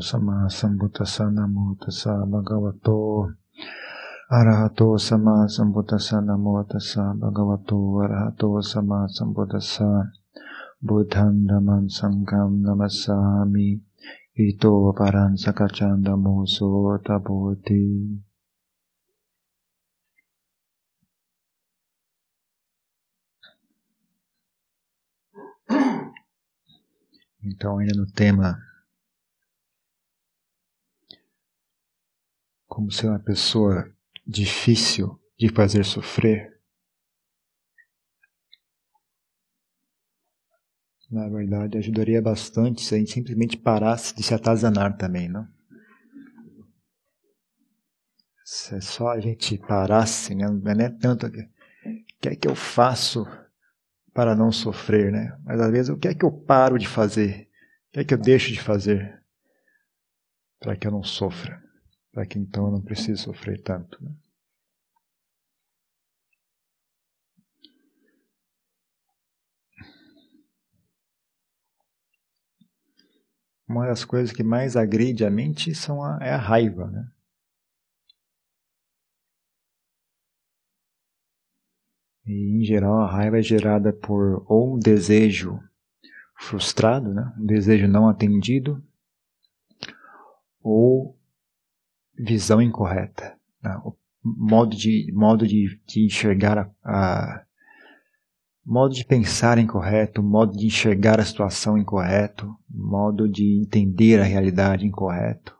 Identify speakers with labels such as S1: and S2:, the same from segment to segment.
S1: Sama Sambuddhasa Namo Tassa Bhagavato. Arahato Sama Sambuddhasa Namo Tassa Bhagavato. Arahato Sama Sambuddhasa Buddham Dhammam Sangham Namassami. Ito Paran Sakachanda Muso Taboti Então, ainda no tema como ser uma pessoa difícil de fazer sofrer, na verdade ajudaria bastante se a gente simplesmente parasse de se atazanar também, não? Se é só a gente parasse, né? não é tanto o que é que eu faço para não sofrer, né? Mas às vezes o que é que eu paro de fazer? O que é que eu deixo de fazer para que eu não sofra? Para que então eu não precise sofrer tanto. Né? Uma das coisas que mais agride a mente são a, é a raiva. Né? E, em geral, a raiva é gerada por ou um desejo frustrado, né? um desejo não atendido, ou visão incorreta, né? o modo de modo de, de enxergar a, a, modo de pensar incorreto, modo de enxergar a situação incorreto, modo de entender a realidade incorreto.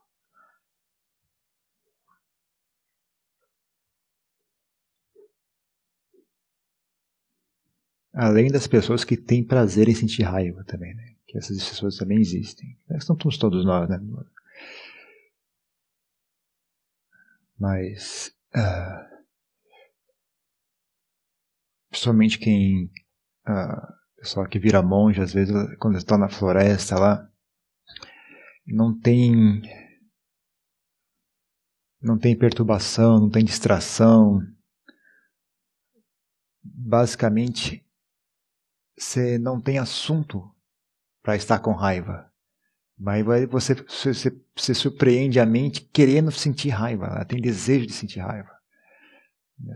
S1: Além das pessoas que têm prazer em sentir raiva também, né? Que essas pessoas também existem. Estão todos nós, né? Mas. Uh, principalmente quem. Uh, pessoal que vira monge, às vezes, quando está na floresta lá, não tem. Não tem perturbação, não tem distração. Basicamente, você não tem assunto para estar com raiva. Mas você, você, você surpreende a mente querendo sentir raiva, ela tem desejo de sentir raiva.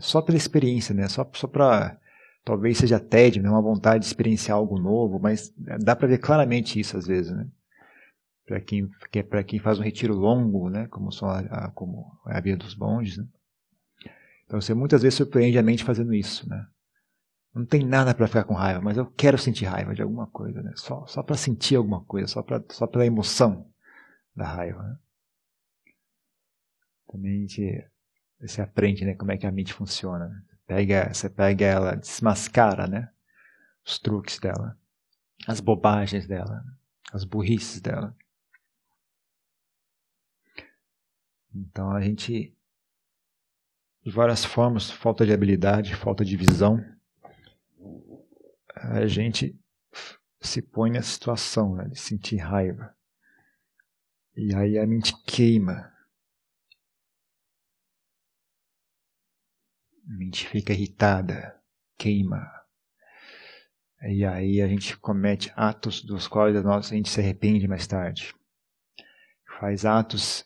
S1: Só pela experiência, né? Só, só para talvez seja tédio, né? uma vontade de experienciar algo novo, mas dá para ver claramente isso às vezes, né? Para quem, para quem faz um retiro longo, né? Como, são a, como é a via dos bondes, né? Então você muitas vezes surpreende a mente fazendo isso, né? Não tem nada para ficar com raiva, mas eu quero sentir raiva de alguma coisa, né? Só, só para sentir alguma coisa, só, pra, só pela emoção da raiva. Né? Também a gente, você aprende né, como é que a mente funciona. Né? Pega, você pega ela, desmascara né, os truques dela, as bobagens dela, as burrices dela. Então a gente, de várias formas, falta de habilidade, falta de visão, a gente se põe nessa situação né, de sentir raiva. E aí a mente queima. A mente fica irritada, queima. E aí a gente comete atos dos quais a gente se arrepende mais tarde. Faz atos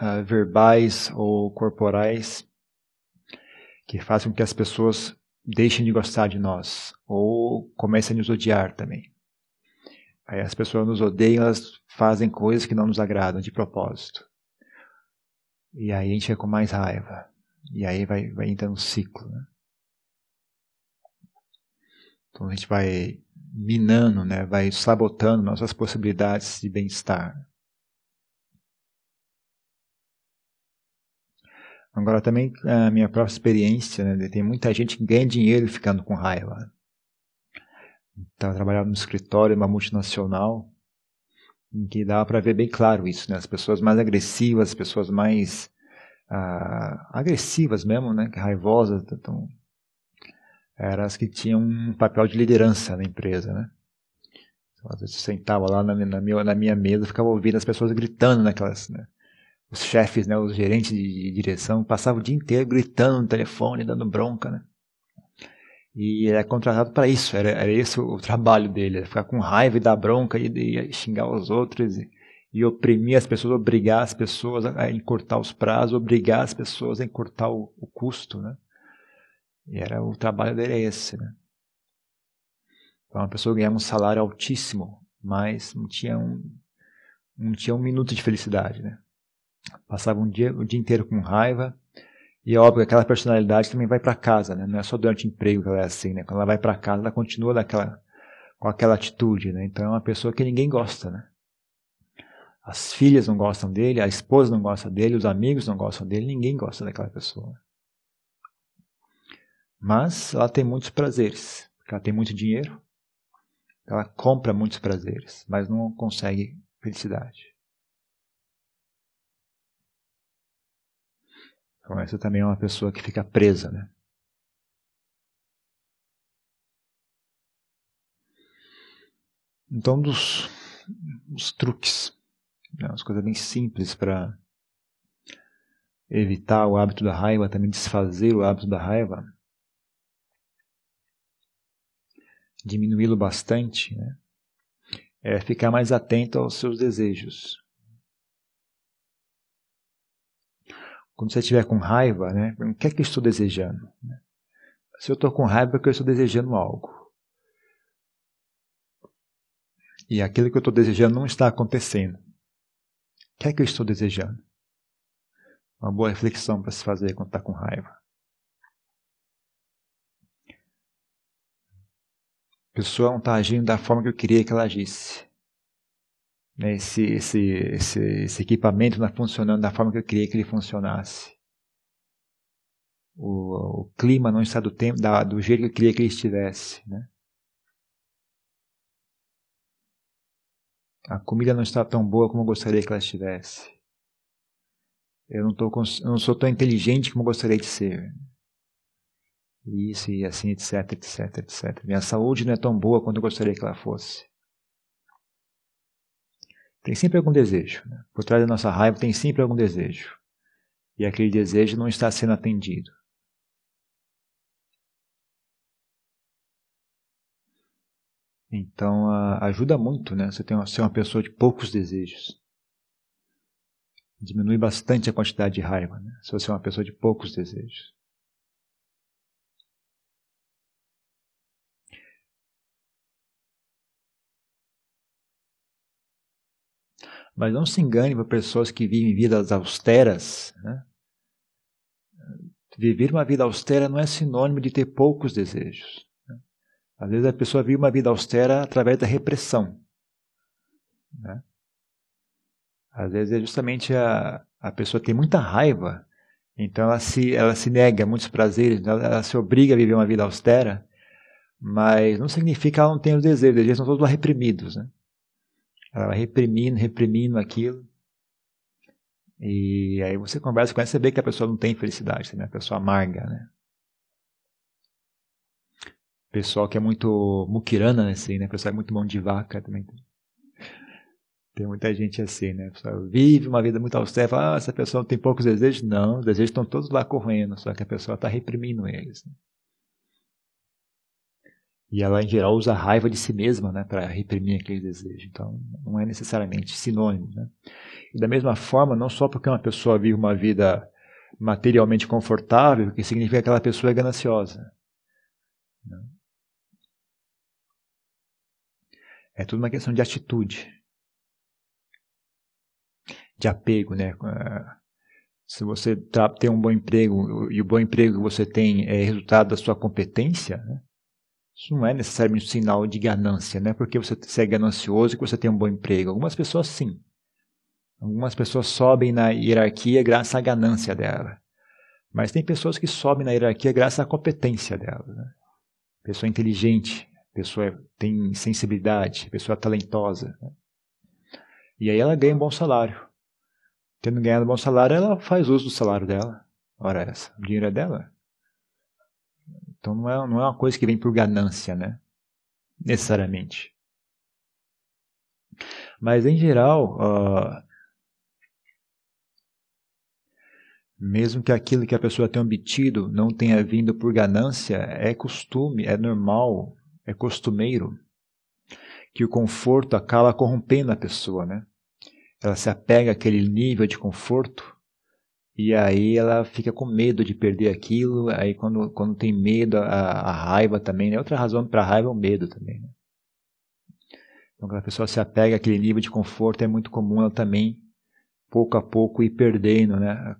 S1: uh, verbais ou corporais que fazem com que as pessoas deixem de gostar de nós ou comecem a nos odiar também. Aí as pessoas nos odeiam, elas fazem coisas que não nos agradam de propósito. E aí a gente fica com mais raiva. E aí vai, vai entrando um ciclo. Né? Então a gente vai minando, né? vai sabotando nossas possibilidades de bem-estar. Agora também a minha própria experiência, né? tem muita gente que ganha dinheiro ficando com raiva. Eu trabalhava no escritório, uma multinacional, em que dava para ver bem claro isso, né? As pessoas mais agressivas, as pessoas mais ah, agressivas mesmo, né? Raivosas, então, eram as que tinham um papel de liderança na empresa, né? Então, às vezes eu sentava lá na, na, minha, na minha mesa, ficava ouvindo as pessoas gritando naquelas, né? Os chefes, né, os gerentes de direção, passavam o dia inteiro gritando no telefone, dando bronca, né? E era contratado para isso, era, era esse o trabalho dele, ficar com raiva e dar bronca e, e xingar os outros. E, e oprimir as pessoas, obrigar as pessoas a encurtar os prazos, obrigar as pessoas a encurtar o, o custo, né? E era o trabalho dele é esse, né? Então, uma pessoa ganhava um salário altíssimo, mas não tinha um, não tinha um minuto de felicidade, né? Passava um dia, o dia inteiro com raiva, e é óbvio que aquela personalidade também vai para casa, né? Não é só durante o emprego que ela é assim, né? Quando ela vai para casa, ela continua daquela, com aquela atitude, né? Então é uma pessoa que ninguém gosta, né? As filhas não gostam dele, a esposa não gosta dele, os amigos não gostam dele, ninguém gosta daquela pessoa. Mas ela tem muitos prazeres, ela tem muito dinheiro, ela compra muitos prazeres, mas não consegue felicidade. Então essa também é uma pessoa que fica presa, né? Então, dos, dos truques, né, umas coisas bem simples para evitar o hábito da raiva, também desfazer o hábito da raiva, diminuí-lo bastante, né? é ficar mais atento aos seus desejos. Quando você estiver com raiva, né, o que é que eu estou desejando? Se eu estou com raiva, é porque eu estou desejando algo. E aquilo que eu estou desejando não está acontecendo. O que é que eu estou desejando? Uma boa reflexão para se fazer quando está com raiva. A pessoa não está agindo da forma que eu queria que ela agisse. Né, esse, esse, esse, esse equipamento não funcionando da forma que eu queria que ele funcionasse. O, o clima não está do, tempo, da, do jeito que eu queria que ele estivesse. Né? A comida não está tão boa como eu gostaria que ela estivesse. Eu não, tô, eu não sou tão inteligente como eu gostaria de ser. Isso e assim, etc, etc, etc. Minha saúde não é tão boa quanto eu gostaria que ela fosse. Tem sempre algum desejo. Né? Por trás da nossa raiva tem sempre algum desejo. E aquele desejo não está sendo atendido. Então ajuda muito, né? Você tem ser uma pessoa de poucos desejos. Diminui bastante a quantidade de raiva, né? Se você é uma pessoa de poucos desejos. Mas não se engane por pessoas que vivem vidas austeras. Né? Viver uma vida austera não é sinônimo de ter poucos desejos. Né? Às vezes a pessoa vive uma vida austera através da repressão. Né? Às vezes é justamente a, a pessoa tem muita raiva, então ela se, ela se nega a muitos prazeres, ela, ela se obriga a viver uma vida austera, mas não significa que ela não tem os desejos, os desejos são todos reprimidos. Né? Ela vai reprimindo, reprimindo aquilo. E aí você conversa com ela, você vê que a pessoa não tem felicidade, né? a pessoa amarga, né? Pessoal que é muito muquirana, assim, né? Pessoal é muito mão de vaca também. Tem muita gente assim, né? Pessoa vive uma vida muito austera, fala, ah, essa pessoa tem poucos desejos. Não, os desejos estão todos lá correndo, só que a pessoa está reprimindo eles. Né? E ela, em geral, usa raiva de si mesma né, para reprimir aquele desejo. Então, não é necessariamente sinônimo. Né? E da mesma forma, não só porque uma pessoa vive uma vida materialmente confortável, que significa que aquela pessoa é gananciosa. Né? É tudo uma questão de atitude, de apego, né? Se você tem um bom emprego e o bom emprego que você tem é resultado da sua competência, né? Isso não é necessariamente um sinal de ganância, não é porque você é ganancioso que você tem um bom emprego. Algumas pessoas sim. Algumas pessoas sobem na hierarquia graças à ganância dela. Mas tem pessoas que sobem na hierarquia graças à competência dela. Né? Pessoa inteligente, pessoa tem sensibilidade, pessoa talentosa. Né? E aí ela ganha um bom salário. Tendo ganhado um bom salário, ela faz uso do salário dela. Ora essa, o dinheiro é dela. Então não é, não é uma coisa que vem por ganância, né? Necessariamente. Mas em geral, uh, mesmo que aquilo que a pessoa tenha obtido não tenha vindo por ganância, é costume, é normal, é costumeiro que o conforto acaba corrompendo a pessoa, né? ela se apega àquele nível de conforto e aí ela fica com medo de perder aquilo. Aí quando, quando tem medo, a, a raiva também, né? Outra razão para a raiva é o medo também. Né? Então quando a pessoa se apega àquele nível de conforto, é muito comum ela também, pouco a pouco, ir perdendo, né?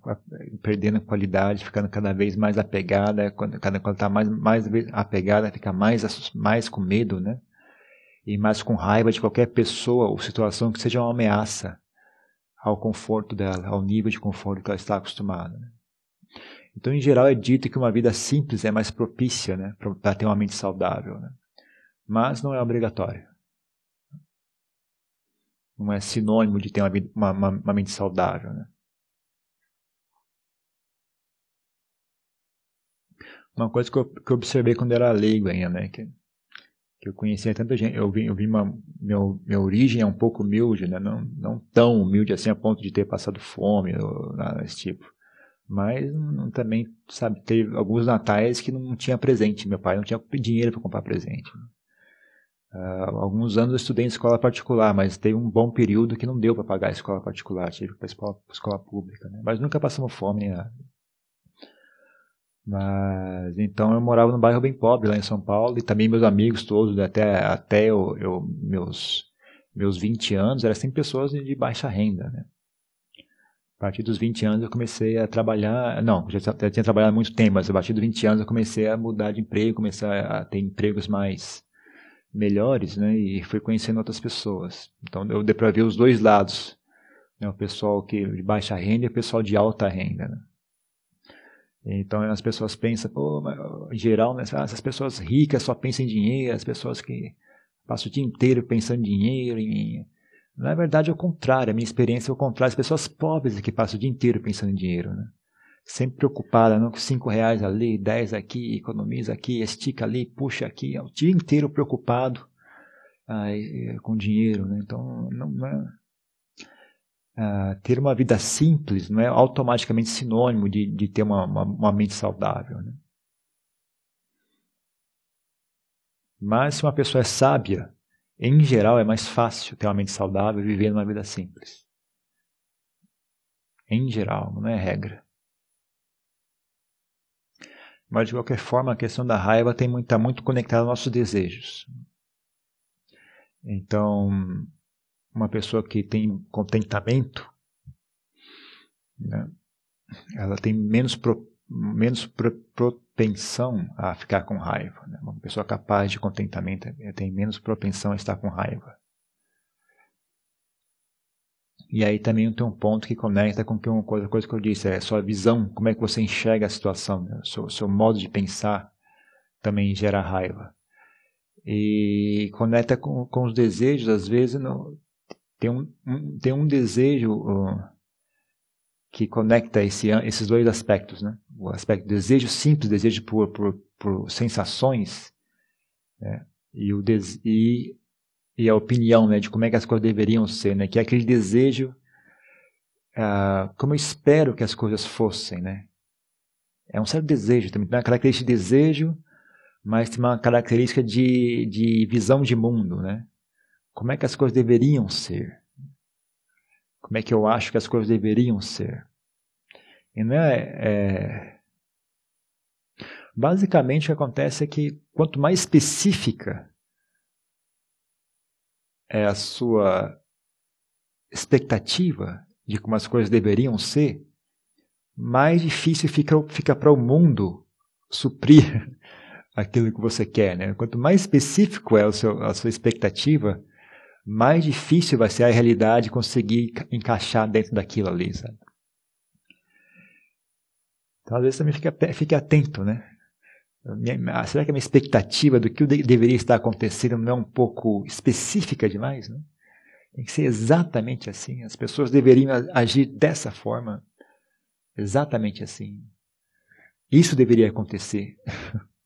S1: Perdendo qualidade, ficando cada vez mais apegada. Quando, quando ela está mais, mais apegada, fica mais, mais com medo, né? E mais com raiva de qualquer pessoa ou situação que seja uma ameaça ao conforto dela, ao nível de conforto que ela está acostumada. Né? Então, em geral, é dito que uma vida simples é mais propícia né, para ter uma mente saudável. Né? Mas não é obrigatório. Não é sinônimo de ter uma, uma, uma, uma mente saudável. Né? Uma coisa que eu, que eu observei quando era leigo ainda, né? Que eu conhecia tanta gente, eu vi, eu vi uma, meu, minha origem é um pouco humilde, né? não, não tão humilde assim a ponto de ter passado fome ou nada desse tipo. Mas também, sabe, teve alguns natais que não tinha presente, meu pai não tinha dinheiro para comprar presente. Uh, alguns anos eu estudei em escola particular, mas teve um bom período que não deu para pagar a escola particular, tive para escola, escola pública. Né? Mas nunca passamos fome. Mas então eu morava num bairro bem pobre lá em São Paulo e também meus amigos todos, até, até eu, eu meus, meus 20 anos, eram sempre pessoas de baixa renda. Né? A partir dos 20 anos eu comecei a trabalhar, não, já, já tinha trabalhado há muito tempo, mas a partir dos 20 anos eu comecei a mudar de emprego, comecei a ter empregos mais melhores, né, e fui conhecendo outras pessoas. Então eu dei para ver os dois lados, né, o pessoal que de baixa renda e o pessoal de alta renda. Né. Então as pessoas pensam, pô, em geral, né, ah, essas pessoas ricas só pensam em dinheiro, as pessoas que passam o dia inteiro pensando em dinheiro. Em... Na verdade é o contrário, a minha experiência é o contrário, as pessoas pobres que passam o dia inteiro pensando em dinheiro. Né? Sempre preocupada, não com cinco reais ali, dez aqui, economiza aqui, estica ali, puxa aqui, é o dia inteiro preocupado com dinheiro. Né? Então não, não é Uh, ter uma vida simples não é automaticamente sinônimo de, de ter uma, uma, uma mente saudável. Né? Mas se uma pessoa é sábia, em geral é mais fácil ter uma mente saudável e viver uma vida simples. Em geral, não é regra. Mas de qualquer forma, a questão da raiva está muito, tá muito conectada aos nossos desejos. Então, uma pessoa que tem contentamento, né, ela tem menos, pro, menos pro, propensão a ficar com raiva. Né? Uma pessoa capaz de contentamento tem menos propensão a estar com raiva. E aí também tem um ponto que conecta com que uma coisa, coisa que eu disse, é a sua visão, como é que você enxerga a situação, né? seu, seu modo de pensar também gera raiva. E conecta com, com os desejos, às vezes, no, tem um, um, tem um desejo uh, que conecta esse, esses dois aspectos, né? O aspecto desejo simples, desejo por, por, por sensações, né? e, o des, e, e a opinião né, de como é que as coisas deveriam ser, né? Que é aquele desejo, uh, como eu espero que as coisas fossem, né? É um certo desejo, também tem uma característica de desejo, mas tem uma característica de, de visão de mundo, né? Como é que as coisas deveriam ser. Como é que eu acho que as coisas deveriam ser. E não é, é... Basicamente o que acontece é que quanto mais específica é a sua expectativa de como as coisas deveriam ser, mais difícil fica, fica para o mundo suprir aquilo que você quer. Né? Quanto mais específico é o seu, a sua expectativa, mais difícil vai ser a realidade conseguir encaixar dentro daquilo ali, sabe? Então, às vezes também fique atento, né? Será que a minha expectativa do que deveria estar acontecendo não é um pouco específica demais? Né? Tem que ser exatamente assim. As pessoas deveriam agir dessa forma, exatamente assim. Isso deveria acontecer.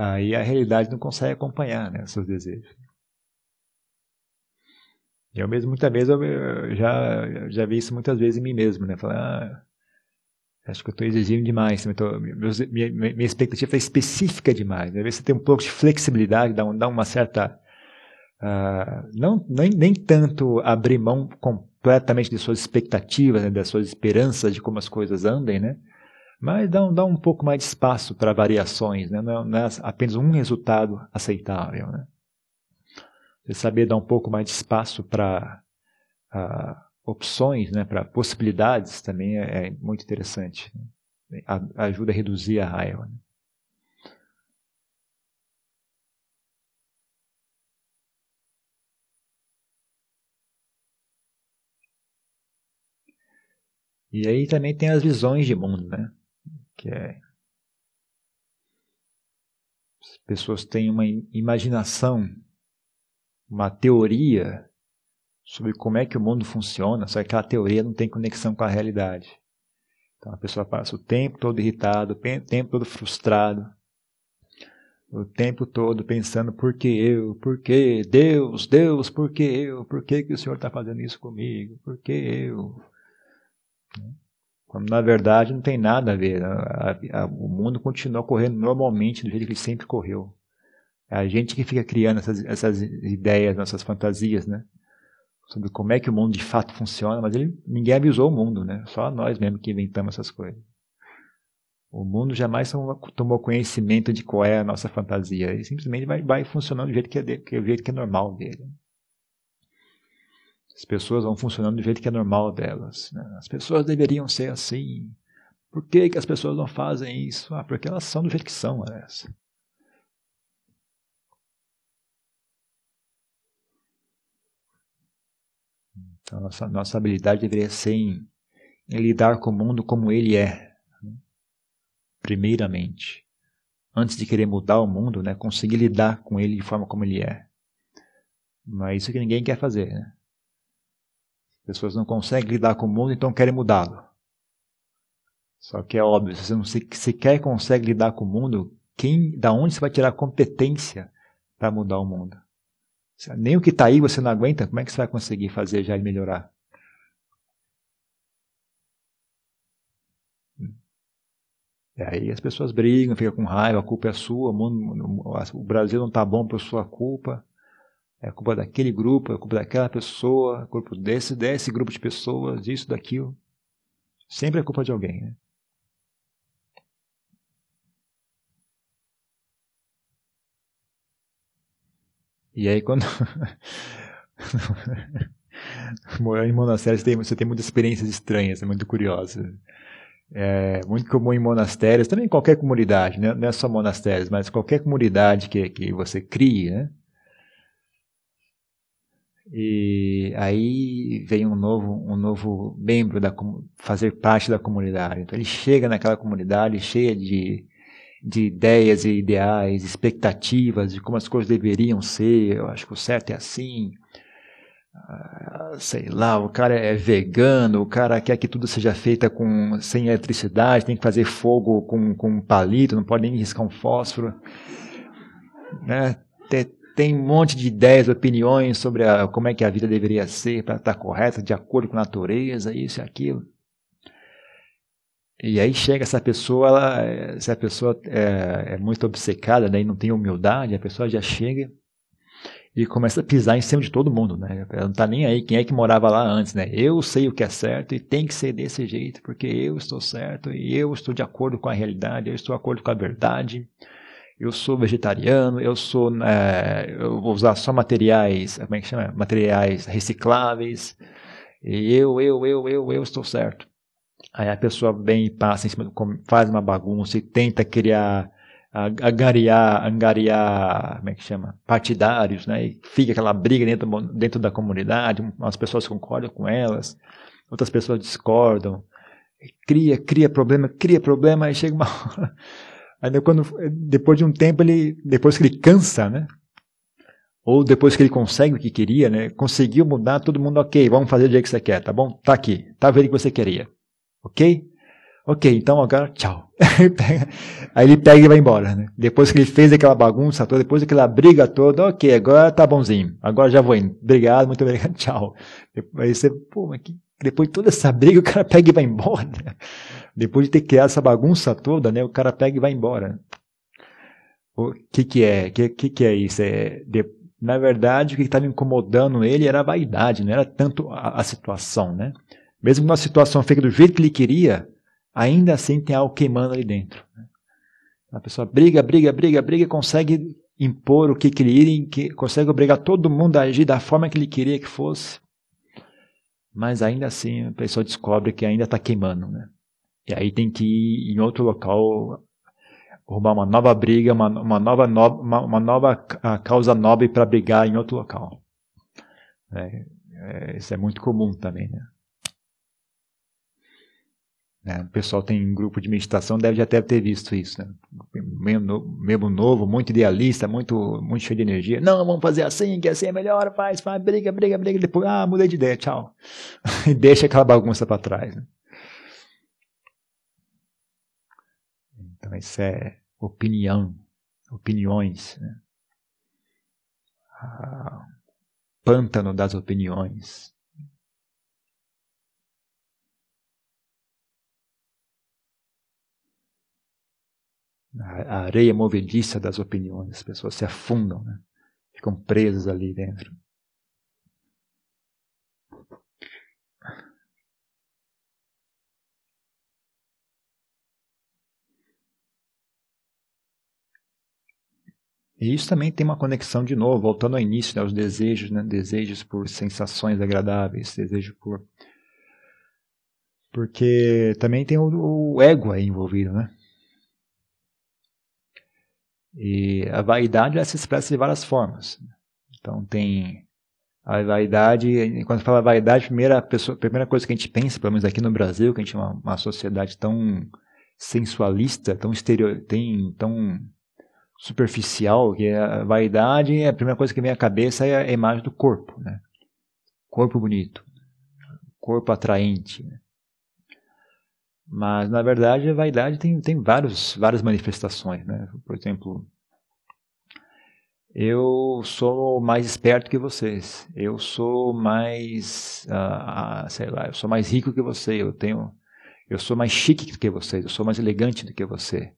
S1: aí a realidade não consegue acompanhar né, seus desejos. Eu mesmo, muitas vezes, eu já, já vi isso muitas vezes em mim mesmo, né? Falar, ah, acho que eu estou exigindo demais, tô, minha, minha, expectativa é específica demais. Às vezes você tem um pouco de flexibilidade, dá, um, dá uma certa uh, não, nem, nem tanto abrir mão completamente de suas expectativas, né, das suas esperanças de como as coisas andem, né? Mas dá um, dá um pouco mais de espaço para variações, né? não, é, não é apenas um resultado aceitável. Né? Você saber dar um pouco mais de espaço para uh, opções, né? para possibilidades também é, é muito interessante. Né? ajuda a reduzir a raiva. Né? E aí também tem as visões de mundo, né? Que é as pessoas têm uma imaginação, uma teoria sobre como é que o mundo funciona, só que aquela teoria não tem conexão com a realidade. Então a pessoa passa o tempo todo irritado, o tempo todo frustrado, o tempo todo pensando por que eu, por que Deus, Deus, por que eu, por que, que o Senhor está fazendo isso comigo, por que eu, quando na verdade não tem nada a ver. A, a, o mundo continua correndo normalmente do jeito que ele sempre correu. É a gente que fica criando essas, essas ideias, nossas fantasias, né? Sobre como é que o mundo de fato funciona, mas ele, ninguém avisou o mundo, né? Só nós mesmo que inventamos essas coisas. O mundo jamais tomou conhecimento de qual é a nossa fantasia. Ele simplesmente vai, vai funcionando do jeito que é, que é, do jeito que é normal dele. As pessoas vão funcionando do jeito que é normal delas. Né? As pessoas deveriam ser assim. Por que, que as pessoas não fazem isso? Ah, porque elas são do jeito que são, essa. Então, nossa, nossa habilidade deveria ser em, em lidar com o mundo como ele é. Né? Primeiramente. Antes de querer mudar o mundo, né, conseguir lidar com ele de forma como ele é. Mas isso que ninguém quer fazer. Né? Pessoas não conseguem lidar com o mundo, então querem mudá-lo. Só que é óbvio, se você não sequer consegue lidar com o mundo, quem, da onde você vai tirar competência para mudar o mundo? Nem o que está aí você não aguenta, como é que você vai conseguir fazer já e melhorar? E aí as pessoas brigam, ficam com raiva, a culpa é sua, o, mundo, o Brasil não está bom por sua culpa. É culpa daquele grupo, é culpa daquela pessoa, é culpa desse, desse grupo de pessoas, disso, daquilo. Sempre é culpa de alguém, né? E aí quando morar em monastério você tem, você tem muitas experiências estranhas, é muito curiosa. É muito comum em monastérios, também em qualquer comunidade, né? não é só monastérios, mas qualquer comunidade que, que você crie, né? E aí vem um novo, um novo membro da fazer parte da comunidade. Então ele chega naquela comunidade cheia de, de ideias e ideais, expectativas de como as coisas deveriam ser. Eu acho que o certo é assim. Ah, sei lá, o cara é vegano, o cara quer que tudo seja feito com, sem eletricidade, tem que fazer fogo com, com um palito, não pode nem riscar um fósforo. Né? Um monte de ideias, opiniões sobre a, como é que a vida deveria ser para estar correta, de acordo com a natureza, isso e aquilo. E aí chega essa pessoa, ela, se a pessoa é, é muito obcecada, né, não tem humildade, a pessoa já chega e começa a pisar em cima de todo mundo, né? Ela não está nem aí quem é que morava lá antes, né? Eu sei o que é certo e tem que ser desse jeito, porque eu estou certo e eu estou de acordo com a realidade, eu estou de acordo com a verdade eu sou vegetariano, eu sou, é, eu vou usar só materiais, como é que chama? Materiais recicláveis. E eu, eu, eu, eu, eu estou certo. Aí a pessoa vem e passa em cima, faz uma bagunça e tenta criar, angariar, angariar, como é que chama? Partidários, né? E fica aquela briga dentro, dentro da comunidade, umas pessoas concordam com elas, outras pessoas discordam. Cria, cria problema, cria problema, aí chega uma hora Aí quando, depois de um tempo, ele, depois que ele cansa, né? Ou depois que ele consegue o que queria, né? Conseguiu mudar, todo mundo, ok, vamos fazer do jeito que você quer, tá bom? Tá aqui, tá vendo o que você queria. Ok? Ok, então agora, tchau. Aí ele pega e vai embora, né? Depois que ele fez aquela bagunça toda, depois daquela briga toda, ok, agora tá bonzinho. Agora já vou indo. Obrigado, muito obrigado, tchau. Aí você, pô, mas que, depois de toda essa briga, o cara pega e vai embora. Né? Depois de ter criado essa bagunça toda, né, o cara pega e vai embora. O que que é? Que que, que é isso? É de, Na verdade, o que estava incomodando ele era a vaidade, não era tanto a, a situação, né? Mesmo que uma situação feita do jeito que ele queria, ainda assim tem algo queimando ali dentro. Né? A pessoa briga, briga, briga, briga, consegue impor o que queria, que consegue obrigar todo mundo a agir da forma que ele queria que fosse. Mas ainda assim a pessoa descobre que ainda está queimando, né? E aí tem que ir em outro local arrumar uma nova briga, uma, uma nova, no, uma, uma, nova causa nobre para brigar em outro local. É, é, isso é muito comum também, né? É, o pessoal tem grupo de meditação, deve deve ter visto isso, né? Mesmo, novo, muito idealista, muito, muito cheio de energia. Não, vamos fazer assim, que assim é melhor, faz, faz, briga, briga, briga. Depois, ah, mudei de ideia, tchau. e deixa aquela bagunça para trás. Né? Então, isso é opinião, opiniões. Né? Ah, pântano das opiniões. a areia movediça das opiniões. As pessoas se afundam, né? ficam presas ali dentro. E isso também tem uma conexão de novo, voltando ao início, né, os desejos, né, desejos por sensações agradáveis, desejo por porque também tem o, o ego aí envolvido, né? E a vaidade ela se expressa de várias formas. Então tem a vaidade, quando fala vaidade, a primeira, pessoa, a primeira coisa que a gente pensa, pelo menos aqui no Brasil, que a gente é uma, uma sociedade tão sensualista, tão exterior, tem, tão superficial, que a vaidade, a primeira coisa que vem à cabeça é a imagem do corpo, né? Corpo bonito, corpo atraente. Né? Mas, na verdade, a vaidade tem, tem vários, várias manifestações. Né? Por exemplo, eu sou mais esperto que vocês, eu sou mais, uh, sei lá, eu sou mais rico que você, eu tenho, eu sou mais chique do que vocês, eu sou mais elegante do que você,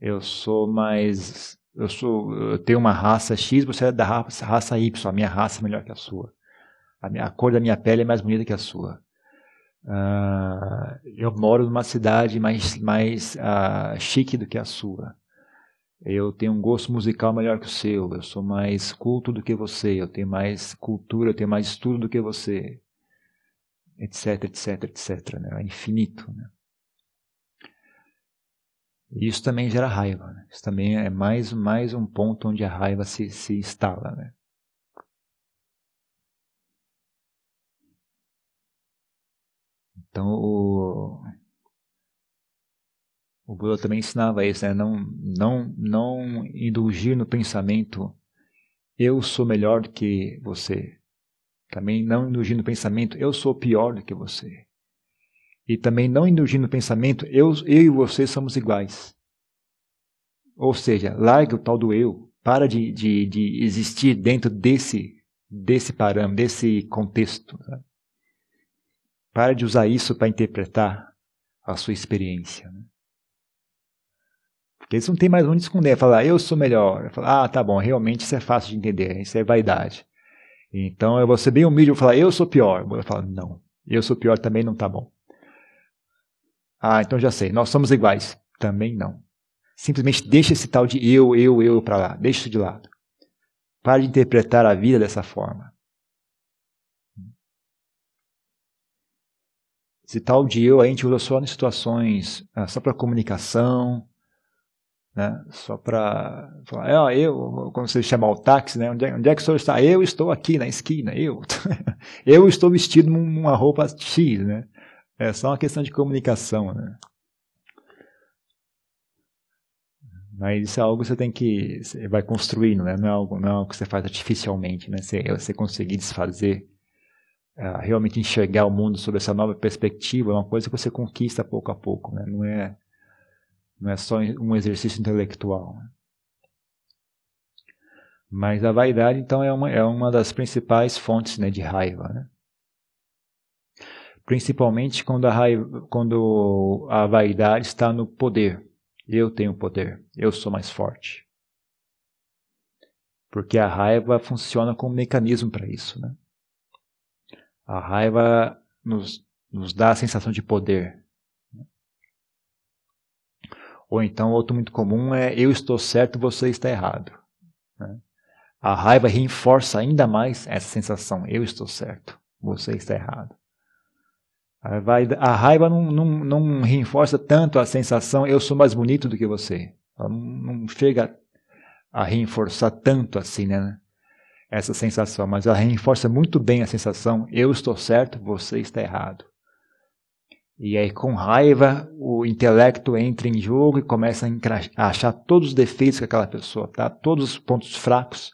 S1: eu sou mais, eu sou, eu tenho uma raça X, você é da raça, raça Y, a minha raça é melhor que a sua, a, minha, a cor da minha pele é mais bonita que a sua. Uh, eu moro numa cidade mais, mais uh, chique do que a sua. Eu tenho um gosto musical melhor que o seu. Eu sou mais culto do que você. Eu tenho mais cultura, eu tenho mais estudo do que você. Etc, etc, etc. Né? É infinito. Né? Isso também gera raiva. Né? Isso também é mais, mais um ponto onde a raiva se, se instala. Né? Então o, o Buda também ensinava isso, né? não, não, não indulgir no pensamento eu sou melhor do que você. Também não indulgir no pensamento eu sou pior do que você. E também não indulgir no pensamento eu, eu e você somos iguais. Ou seja, larga o tal do eu, para de, de, de existir dentro desse, desse parâmetro, desse contexto. Sabe? Pare de usar isso para interpretar a sua experiência. Né? Porque eles não tem mais onde esconder. Falar, eu sou melhor. Ah, tá bom, realmente isso é fácil de entender. Isso é vaidade. Então eu vou ser bem humilde. Eu vou falar, eu sou pior. Eu falar, não. Eu sou pior também não tá bom. Ah, então já sei. Nós somos iguais. Também não. Simplesmente deixa esse tal de eu, eu, eu para lá. Deixa isso de lado. Pare de interpretar a vida dessa forma. Esse tal de eu a gente usa só em situações, ah, só para comunicação, né? só para falar, é, eu, quando você chamar o táxi, né? onde, é, onde é que o senhor está? Eu estou aqui na esquina, eu. eu estou vestido numa roupa X, né? É só uma questão de comunicação, né? Mas isso é algo que você tem que. Você vai construindo, né? Não é algo, não é algo que você faz artificialmente, né? Você, você conseguir desfazer uh, realmente enxergar o mundo sob essa nova perspectiva é uma coisa que você conquista pouco a pouco, né? não, é, não é só um exercício intelectual. Né? Mas a vaidade, então, é uma, é uma das principais fontes né, de raiva. Né? Principalmente quando a, raiva, quando a vaidade está no poder. Eu tenho poder, eu sou mais forte. Porque a raiva funciona como mecanismo para isso. Né? A raiva nos, nos dá a sensação de poder. Ou então, outro muito comum é eu estou certo, você está errado. Né? A raiva reforça ainda mais essa sensação, eu estou certo, você está errado. A raiva não, não, não reforça tanto a sensação eu sou mais bonito do que você. Ela não chega a reforçar tanto assim, né? Essa sensação, mas ela reforça muito bem a sensação eu estou certo, você está errado. E aí, com raiva, o intelecto entra em jogo e começa a achar todos os defeitos que aquela pessoa tá, todos os pontos fracos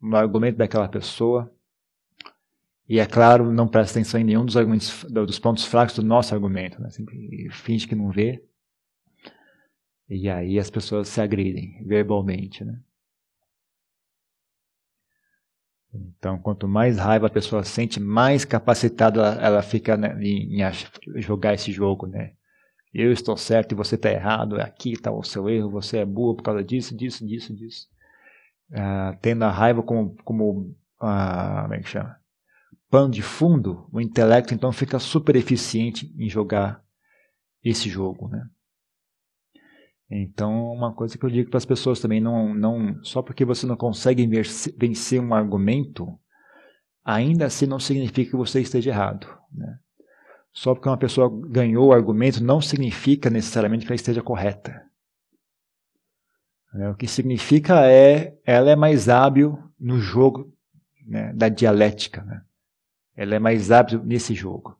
S1: no argumento daquela pessoa. E é claro, não presta atenção em nenhum dos argumentos, dos pontos fracos do nosso argumento, né? Sempre finge que não vê. E aí as pessoas se agridem verbalmente, né? Então, quanto mais raiva a pessoa sente, mais capacitada ela, fica né, em, em, jogar esse jogo, né? Eu estou certo e você está errado, aqui está o seu erro, você é burro por causa disso, disso, disso, disso. Ah, tendo a raiva como, como ah, como é que chama? Pano de fundo, o intelecto então fica super eficiente em jogar esse jogo, né? Então, uma coisa que eu digo para as pessoas também, não, não, só porque você não consegue vencer um argumento, ainda assim não significa que você esteja errado. Né? Só porque uma pessoa ganhou o argumento não significa necessariamente que ela esteja correta. É, o que significa é ela é mais hábil no jogo né, da dialética. Né? Ela é mais hábil nesse jogo.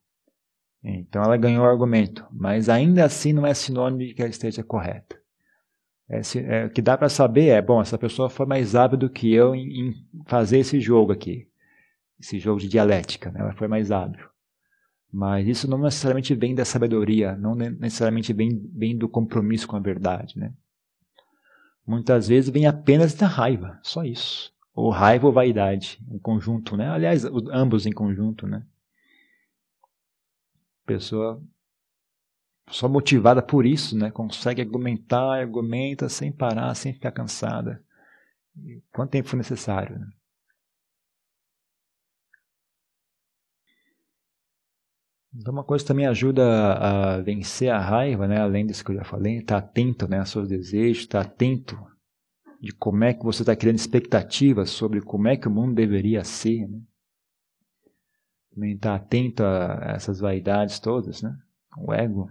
S1: Então ela ganhou o argumento, mas ainda assim não é sinônimo de que ela esteja correta. É, é, o que dá para saber é, bom, essa pessoa foi mais hábil do que eu em, em fazer esse jogo aqui, esse jogo de dialética, né? ela foi mais hábil. Mas isso não necessariamente vem da sabedoria, não necessariamente vem, vem do compromisso com a verdade. Né? Muitas vezes vem apenas da raiva, só isso. Ou raiva ou vaidade, um conjunto, né? Aliás, ambos em conjunto, né? Pessoa só motivada por isso, né? Consegue argumentar, argumenta sem parar, sem ficar cansada. Quanto tempo for necessário? Né? Então, uma coisa que também ajuda a vencer a raiva, né? além disso que eu já falei, estar tá atento né? aos seus desejos, estar tá atento de como é que você está criando expectativas sobre como é que o mundo deveria ser. Né? Também estar tá atento a essas vaidades todas, né? o ego.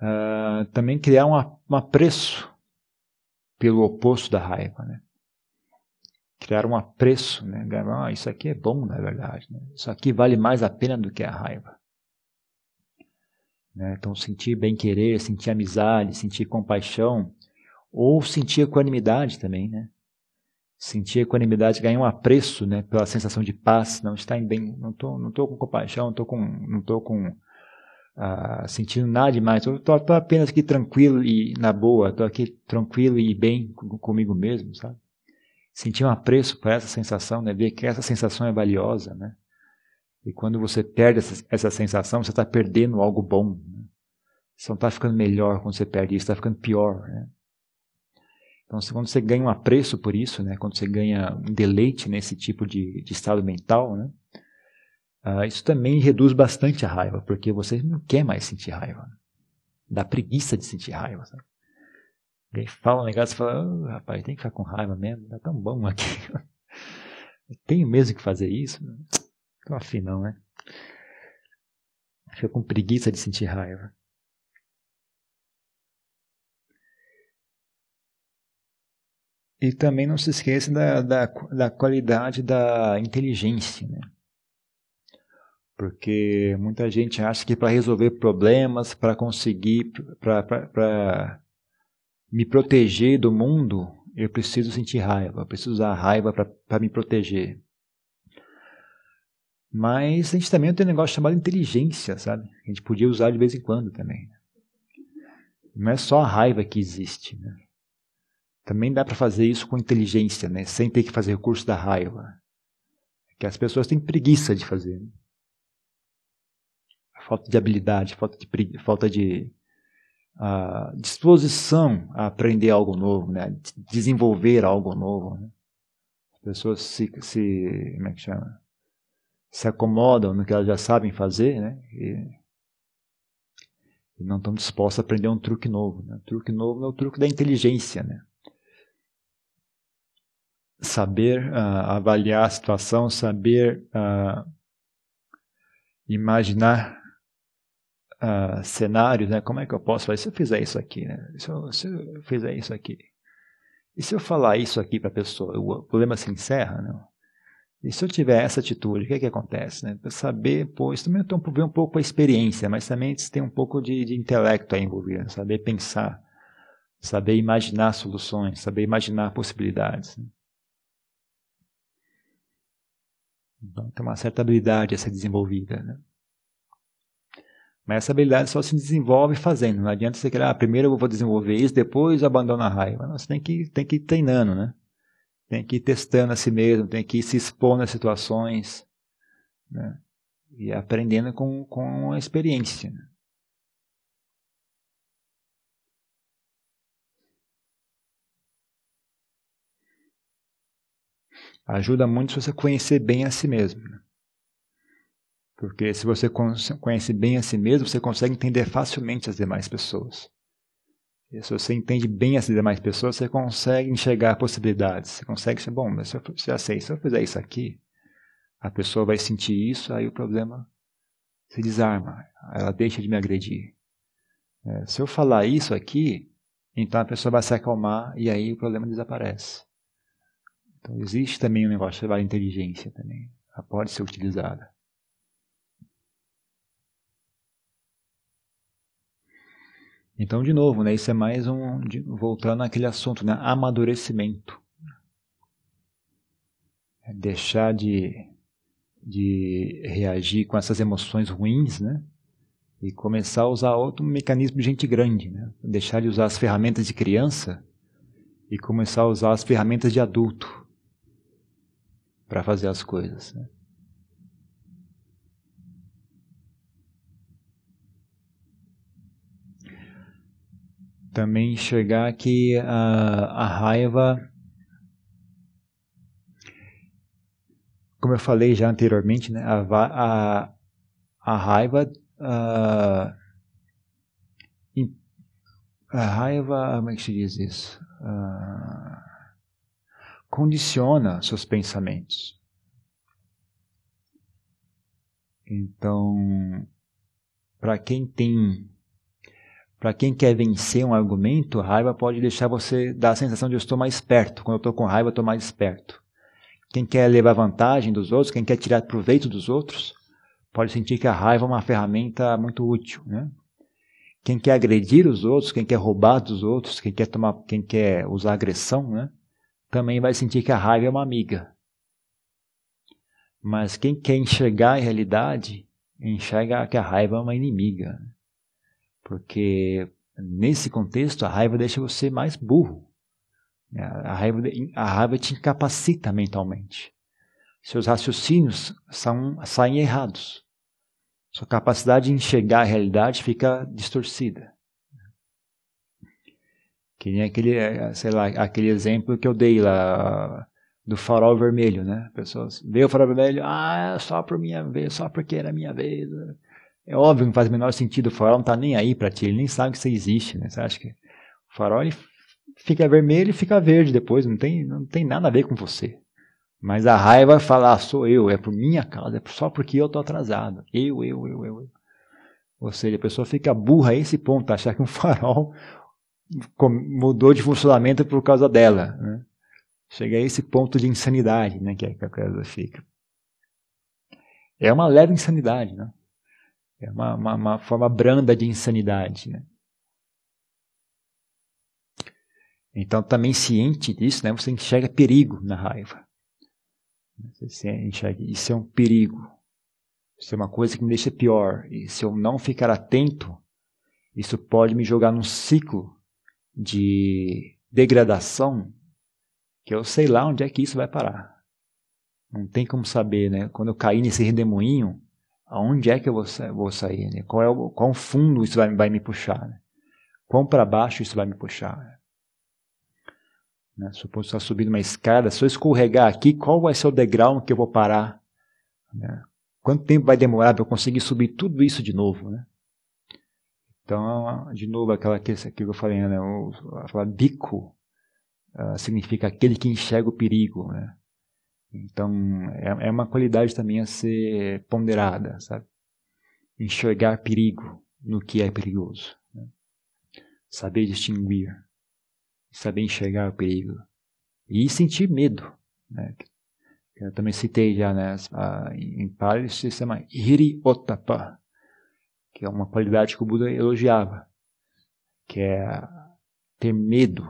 S1: Uh, também criar um, um apreço pelo oposto da raiva, né? Criar um apreço, né? Ah, isso aqui é bom, na verdade. Né? Isso aqui vale mais a pena do que a raiva. Né? Então, sentir bem-querer, sentir amizade, sentir compaixão, ou sentir equanimidade também, né? Sentir equanimidade, ganhar um apreço, né, pela sensação de paz, não estar em bem, não tô, não tô com compaixão, não tô com, não tô com ah, sentindo nada demais. Eu tô, tô, apenas aqui tranquilo e na boa, tô aqui tranquilo e bem comigo mesmo, sabe? Sentir um apreço por essa sensação, né? Ver que essa sensação é valiosa, né? E quando você perde essa, essa sensação, você está perdendo algo bom. Né? Você não está ficando melhor quando você perde isso, está ficando pior. Né? Então, quando você ganha um apreço por isso, né? quando você ganha um deleite nesse tipo de, de estado mental, né? Uh, isso também reduz bastante a raiva, porque você não quer mais sentir raiva. Dá preguiça de sentir raiva. Sabe? Fala um negócio e fala, oh, rapaz, tem que ficar com raiva mesmo, tá tão bom aqui. Eu tenho mesmo que fazer isso. Tô afim não, né? Fica com preguiça de sentir raiva. E também não se esqueça da, da, da qualidade da inteligência, né? Porque muita gente acha que para resolver problemas, para conseguir, para me proteger do mundo, eu preciso sentir raiva, eu preciso usar raiva para me proteger. Mas a gente também tem um negócio chamado inteligência, sabe? A gente podia usar de vez em quando também. Não é só a raiva que existe, né? Também dá para fazer isso com inteligência, né? Sem ter que fazer recurso da raiva. Que as pessoas têm preguiça de fazer. Falta de habilidade, falta de, falta de a disposição a aprender algo novo, né? desenvolver algo novo. Né? As pessoas se, se, como é que chama? Se acomodam no que elas já sabem fazer né? e, e não estão dispostas a aprender um truque novo. Né? O truque novo é o truque da inteligência. Né? Saber uh, avaliar a situação, saber uh, imaginar uh, cenários, né? Como é que eu posso fazer? Se eu fizer isso aqui, né? Se eu, se eu fizer isso aqui. E se eu falar isso aqui para a pessoa, o problema se encerra, não? E se eu tiver essa atitude, o que é que acontece? Né? Para saber, pô, isso também tem um, um pouco a experiência, mas também tem um pouco de, de intelecto aí envolvido, né? saber pensar, saber imaginar soluções, saber imaginar possibilidades. Né? Então tem uma certa habilidade a ser desenvolvida. Né? Mas essa habilidade só se desenvolve fazendo. Não adianta você querer, ah, primeiro eu vou desenvolver isso, depois abandono a raiva. Não, você tem que, tem que ir treinando, né? Tem que ir testando a si mesmo, tem que ir se expondo às situações, né? E aprendendo com, com a experiência. Né? Ajuda muito se você conhecer bem a si mesmo. Né? Porque se você conhece bem a si mesmo, você consegue entender facilmente as demais pessoas. E se você entende bem as demais pessoas, você consegue enxergar possibilidades. Você consegue ser bom, mas se eu, se eu fizer isso aqui, a pessoa vai sentir isso, aí o problema se desarma, ela deixa de me agredir. É, se eu falar isso aqui, então a pessoa vai se acalmar e aí o problema desaparece. Então existe também um negócio chamado inteligência também. Ela pode ser utilizada. Então, de novo, né, isso é mais um. De, voltando àquele assunto, né, amadurecimento. É deixar de, de reagir com essas emoções ruins, né? E começar a usar outro mecanismo de gente grande, né? Deixar de usar as ferramentas de criança e começar a usar as ferramentas de adulto para fazer as coisas. Né? Também enxergar que a, a raiva, como eu falei já anteriormente, né, a, a, a raiva, a, a raiva, como é que se diz isso? condiciona seus pensamentos. Então, para quem tem para quem quer vencer um argumento, raiva pode deixar você dar a sensação de eu estou mais perto. Quando eu estou com raiva, eu estou mais esperto. Quem quer levar vantagem dos outros, quem quer tirar proveito dos outros, pode sentir que a raiva é uma ferramenta muito útil. Né? Quem quer agredir os outros, quem quer roubar dos outros, quem quer, tomar, quem quer usar agressão, né? também vai sentir que a raiva é uma amiga. Mas quem quer enxergar a realidade, enxerga que a raiva é uma inimiga. Porque nesse contexto a raiva deixa você mais burro. A raiva, a raiva te incapacita mentalmente. Seus raciocínios são, saem errados. Sua capacidade de enxergar a realidade fica distorcida. Que nem aquele, sei lá, aquele exemplo que eu dei lá do farol vermelho, né? Pessoas vê o farol vermelho, ah, só por minha vez, só porque era minha vez. É óbvio que não faz o menor sentido, o farol não está nem aí para ti, ele nem sabe que você existe, né? Você acha que o farol ele fica vermelho e fica verde depois, não tem, não tem nada a ver com você. Mas a raiva fala, ah, sou eu, é por minha causa, é só porque eu estou atrasado. Eu, eu, eu, eu, eu. Ou seja, a pessoa fica burra a esse ponto, achar que um farol mudou de funcionamento por causa dela. Né? Chega a esse ponto de insanidade né, que a coisa fica. É uma leve insanidade, né? É uma, uma, uma forma branda de insanidade. Né? Então, também ciente disso, né, você enxerga perigo na raiva. Você enxerga, isso é um perigo. Isso é uma coisa que me deixa pior. E se eu não ficar atento, isso pode me jogar num ciclo de degradação que eu sei lá onde é que isso vai parar. Não tem como saber, né? Quando eu cair nesse redemoinho, aonde é que eu vou, vou sair? Né? Qual é o qual fundo isso vai, vai me puxar? Né? Quão para baixo isso vai me puxar? Né? Supondo que está subindo uma escada, se eu escorregar aqui, qual vai ser o degrau que eu vou parar? Né? Quanto tempo vai demorar para eu conseguir subir tudo isso de novo? Né? Então, de novo, aquela que, que eu falei, né? a bico uh, significa aquele que enxerga o perigo. Né? Então, é, é uma qualidade também a ser ponderada, sabe? Enxergar perigo no que é perigoso. Né? Saber distinguir saber enxergar o perigo e sentir medo. Né? Eu também citei já né, em Pali se chama Hiri Otapa, que é uma qualidade que o Buda elogiava, que é ter medo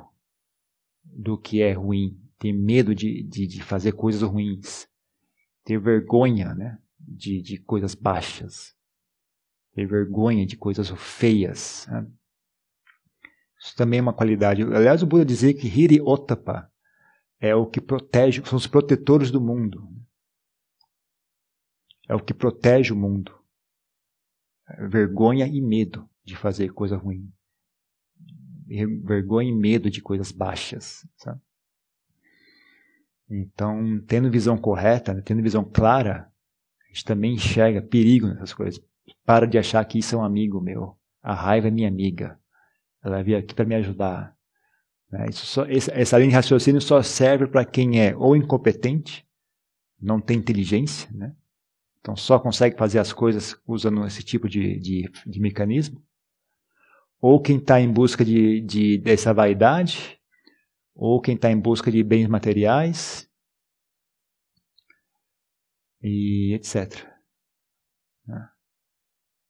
S1: do que é ruim, ter medo de, de, de fazer coisas ruins, ter vergonha né, de, de coisas baixas, ter vergonha de coisas feias. Né? Isso também é uma qualidade. Aliás, o Buda dizia que Hiri Otapa é o que protege, são os protetores do mundo. É o que protege o mundo. Vergonha e medo de fazer coisa ruim. Vergonha e medo de coisas baixas. Sabe? Então, tendo visão correta, né, tendo visão clara, a gente também enxerga perigo nessas coisas. Para de achar que isso é um amigo meu. A raiva é minha amiga. Ela veio aqui para me ajudar. Né? Só, essa linha de raciocínio só serve para quem é ou incompetente, não tem inteligência, né? então só consegue fazer as coisas usando esse tipo de, de, de mecanismo, ou quem está em busca de, de, dessa vaidade, ou quem está em busca de bens materiais, e etc. Né?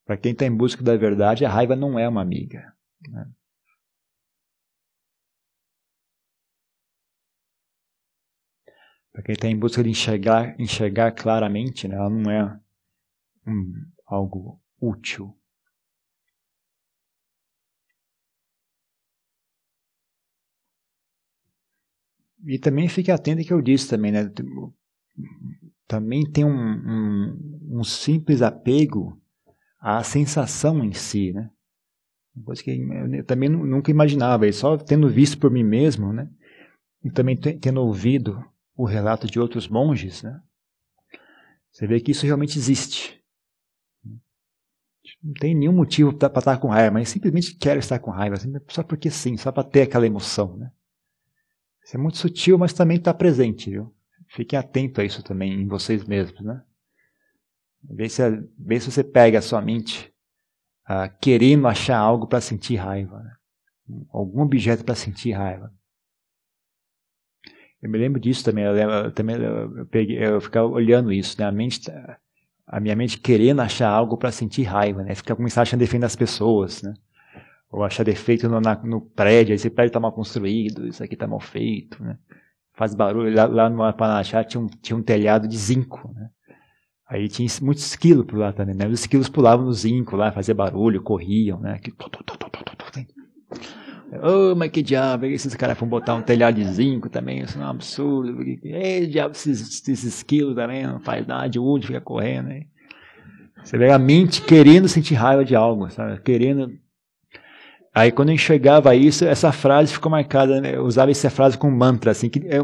S1: Para quem está em busca da verdade, a raiva não é uma amiga. Né? para quem está em busca de enxergar, enxergar claramente, né, ela não é um, algo útil. E também fique atento que eu disse também, né? Também tem um, um, um simples apego à sensação em si, né? Coisa que eu também nunca imaginava, e só tendo visto por mim mesmo, né? E também tendo ouvido o relato de outros monges, né? Você vê que isso realmente existe. Não tem nenhum motivo para estar com raiva, mas simplesmente quer estar com raiva, só porque sim, só para ter aquela emoção, né? Isso é muito sutil, mas também está presente, viu? Fiquem atentos a isso também em vocês mesmos, né? Vê se, vê se você pega a sua mente uh, querendo achar algo para sentir raiva, né? algum objeto para sentir raiva. Eu me lembro disso também. Eu, lembro, também eu, peguei, eu ficava olhando isso, né? A mente, a minha mente querendo achar algo para sentir raiva, né? Ficar começar achando defeito das pessoas, né? Ou achar defeito no, na, no prédio, esse prédio está mal construído, isso aqui está mal feito, né? Faz barulho. Lá, lá no Panachá tinha um, tinha um telhado de zinco, né? Aí tinha muitos esquilos por lá também, né? Os esquilos pulavam no zinco lá, faziam barulho, corriam, né? Ô, oh, mas que diabo, esses caras vão botar um telhado de zinco também, isso é um absurdo. Ei, diabo, esses, esses quilos também, não faz nada, de onde fica correndo, hein? Você vê a mente querendo sentir raiva de algo, sabe? Querendo. Aí quando eu enxergava isso, essa frase ficou marcada, né? eu usava essa frase como mantra, assim, que é,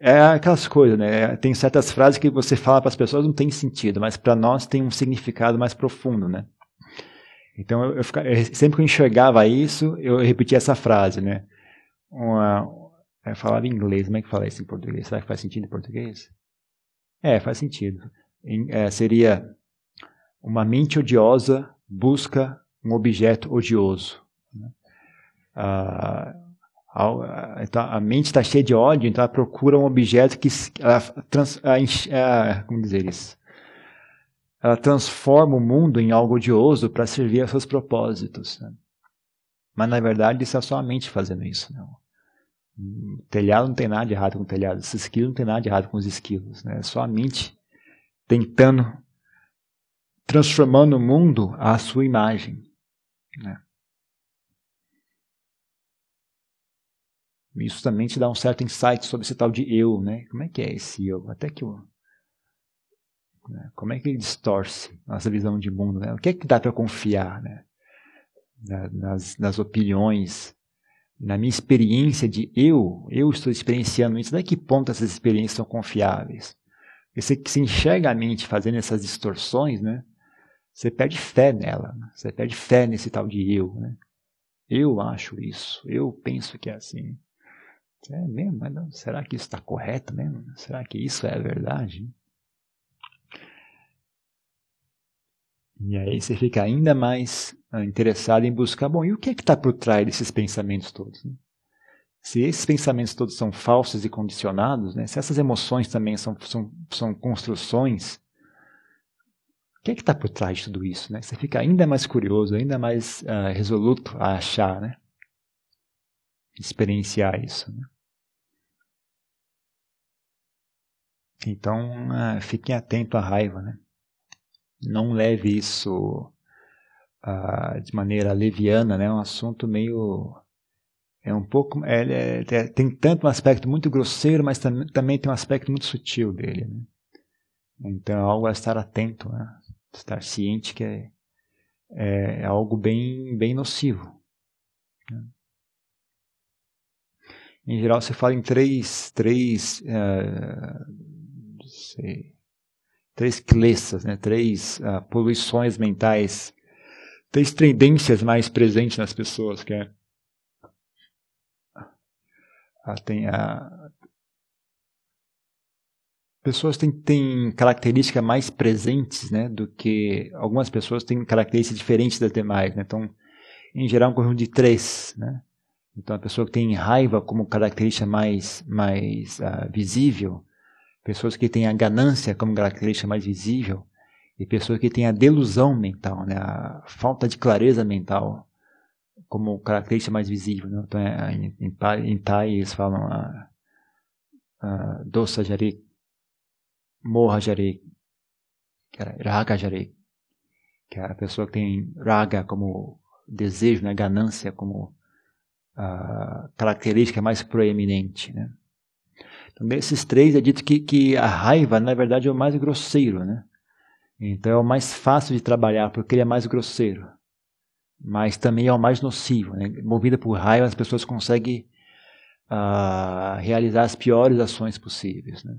S1: é aquelas coisas, né? Tem certas frases que você fala para as pessoas não tem sentido, mas para nós tem um significado mais profundo, né? Então, eu, eu, ficava, sempre que eu enxergava isso, eu repetia essa frase, né? Uma, eu falava em inglês, como é que fala isso em português? Será que faz sentido em português? É, faz sentido. Em, é, seria uma mente odiosa busca um objeto odioso. Né? Ah, a, então a mente está cheia de ódio, então ela procura um objeto que ela, trans, ela, como dizer isso? ela transforma o mundo em algo odioso para servir a seus propósitos. Né? Mas na verdade isso é só a mente fazendo isso. O telhado não tem nada de errado com o telhado, os esquilos não tem nada de errado com os esquilos. Né? É só a mente tentando, transformando o mundo à sua imagem. Né? Isso também te dá um certo insight sobre esse tal de eu, né? Como é que é esse eu? Até que né? Como é que ele distorce nossa visão de mundo? Né? O que é que dá para confiar? Né? na, nas, nas opiniões, na minha experiência de eu, eu estou experienciando isso, até que ponto essas experiências são confiáveis? Você que se enxerga a mente fazendo essas distorções, né? Você perde fé nela, né? você perde fé nesse tal de eu, né? Eu acho isso, eu penso que é assim. É mesmo, mas não, será que isso está correto mesmo? Será que isso é a verdade? E aí você fica ainda mais ah, interessado em buscar, bom, e o que é que está por trás desses pensamentos todos? Né? Se esses pensamentos todos são falsos e condicionados, né? se essas emoções também são, são, são construções, o que é que está por trás de tudo isso? Né? Você fica ainda mais curioso, ainda mais uh, resoluto a achar, né? Experienciar isso. Né? Então, uh, fiquem atentos à raiva. Né? Não leve isso uh, de maneira leviana, né? é um assunto meio é um pouco é, é, tem tanto um aspecto muito grosseiro mas tam, também tem um aspecto muito sutil dele né? então é algo a estar atento né? estar ciente que é, é, é algo bem bem nocivo né? Em geral se fala em três três uh, sei, três clessas né? três uh, poluições mentais três tendências mais presentes nas pessoas que é tem a, pessoas têm, têm características mais presentes né, do que algumas pessoas têm características diferentes das demais. Né? Então, em geral, um conjunto de três. Né? Então, a pessoa que tem raiva como característica mais, mais uh, visível, pessoas que têm a ganância como característica mais visível, e pessoas que têm a delusão mental, né? a falta de clareza mental como característica mais visível. Né? Então, é, em, em, Thai eles falam a, a dosa jari, moha jari, raga jari, que é a pessoa que tem raga como desejo, né? ganância como a característica mais proeminente. Né? Então, desses três é dito que, que a raiva, na verdade, é o mais grosseiro. Né? Então, é o mais fácil de trabalhar, porque ele é mais grosseiro mas também é o mais nocivo. Né? Movida por raiva, as pessoas conseguem uh, realizar as piores ações possíveis. Né?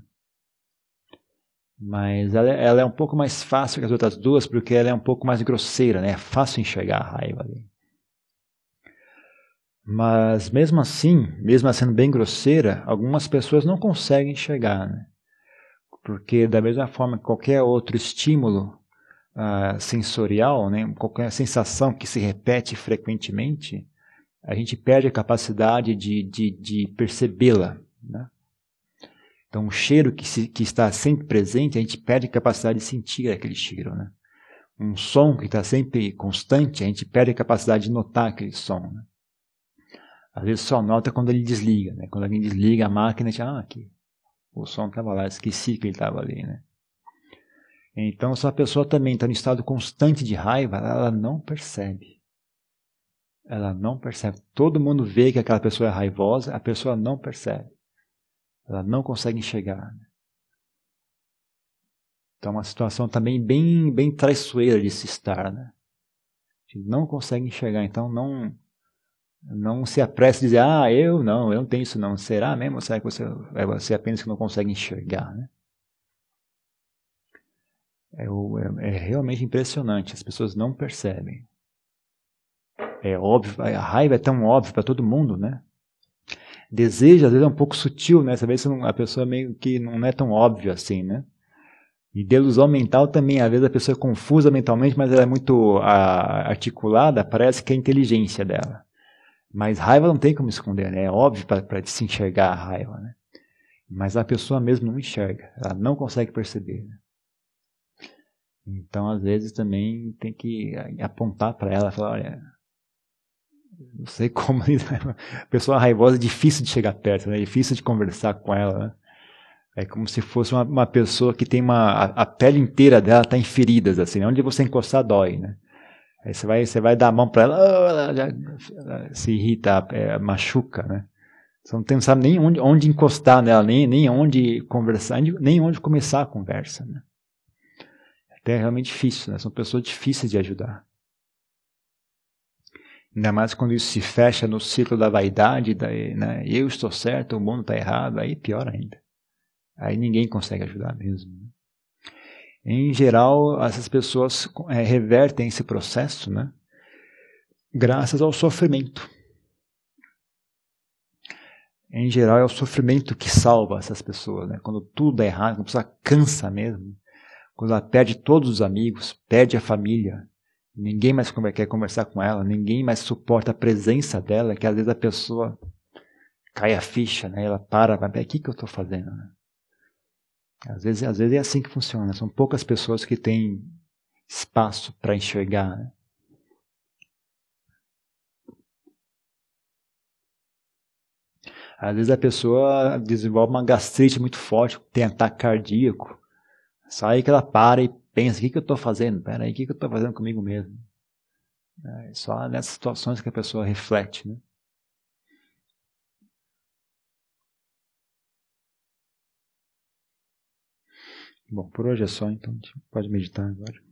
S1: Mas ela, ela, é um pouco mais fácil que as outras duas, porque ela é um pouco mais grosseira, né? é fácil enxergar a raiva ali. Mas mesmo assim, mesmo sendo bem grosseira, algumas pessoas não conseguem enxergar. Né? Porque da mesma forma que qualquer outro estímulo uh, sensorial, né, qualquer sensação que se repete frequentemente, a gente perde a capacidade de, de, de percebê-la. Né? Então, o cheiro que, se, que está sempre presente, a gente perde a capacidade de sentir aquele cheiro. Né? Um som que está sempre constante, a gente perde a capacidade de notar aquele som. Né? Às vezes só nota quando ele desliga. Né? Quando alguém desliga a máquina, a gente, ah, aqui, o som estava lá, esqueci que ele estava ali. Né? Então, se a pessoa também está em estado constante de raiva, ela não percebe. Ela não percebe. Todo mundo vê que aquela pessoa é raivosa, a pessoa não percebe. Ela não consegue enxergar. Então, é uma situação também bem, bem traiçoeira de se estar. Né? A gente não consegue enxergar. Então, não, não se apresse a dizer, ah, eu não, eu não tenho isso não. Será mesmo? Será que você, é você apenas que não consegue enxergar? Né? É, é, é, realmente impressionante, as pessoas não percebem. É óbvio, a raiva é tão óbvia para todo mundo, né? Desejo, às vezes, é um pouco sutil, né? Vê se a pessoa meio que não é tão óbvio assim, né? E delusão mental também, às vezes a pessoa é confusa mentalmente, mas ela é muito a, articulada, parece que é a inteligência dela. Mas raiva não tem como esconder, né? É óbvio para se enxergar a raiva, né? Mas a pessoa mesmo não enxerga, ela não consegue perceber. Né? Então, às vezes, também tem que apontar para ela, falar, olha, não sei como, a pessoa raivosa é difícil de chegar perto, né? é difícil de conversar com ela, né? É como se fosse uma, uma pessoa que tem uma. A, a pele inteira dela está em feridas, assim, né? onde você encostar dói, né? Aí você vai, você vai dar a mão para ela, ela já se irrita, é, machuca, né? Você não, tem, sabe nem onde, onde encostar nela, nem, nem onde conversar, nem onde começar a conversa, né? é realmente difícil, né? são pessoas difíceis de ajudar. Ainda mais quando isso se fecha no ciclo da vaidade, daí, né? eu estou certo, o mundo está errado, aí pior ainda. Aí ninguém consegue ajudar mesmo. Né? Em geral, essas pessoas é, revertem esse processo, né? Graças ao sofrimento. Em geral, é o sofrimento que salva essas pessoas, né? Quando tudo dá errado, quando a pessoa cansa mesmo, quando ela perde todos os amigos, perde a família, Ninguém mais quer conversar com ela, ninguém mais suporta a presença dela, que às vezes a pessoa cai a ficha, né? Ela para, vai o que, que eu estou fazendo, né? Às vezes, às vezes é assim que funciona. São poucas pessoas que têm espaço para enxergar. Né? Às vezes a pessoa desenvolve uma gastrite muito forte, tem ataque cardíaco. Só aí que ela para e pensa, o que, que eu estou fazendo? Peraí, o que, que eu estou fazendo comigo mesmo? É só nessas situações que a pessoa reflete, né? Bom, por hoje é só, então a gente pode meditar agora.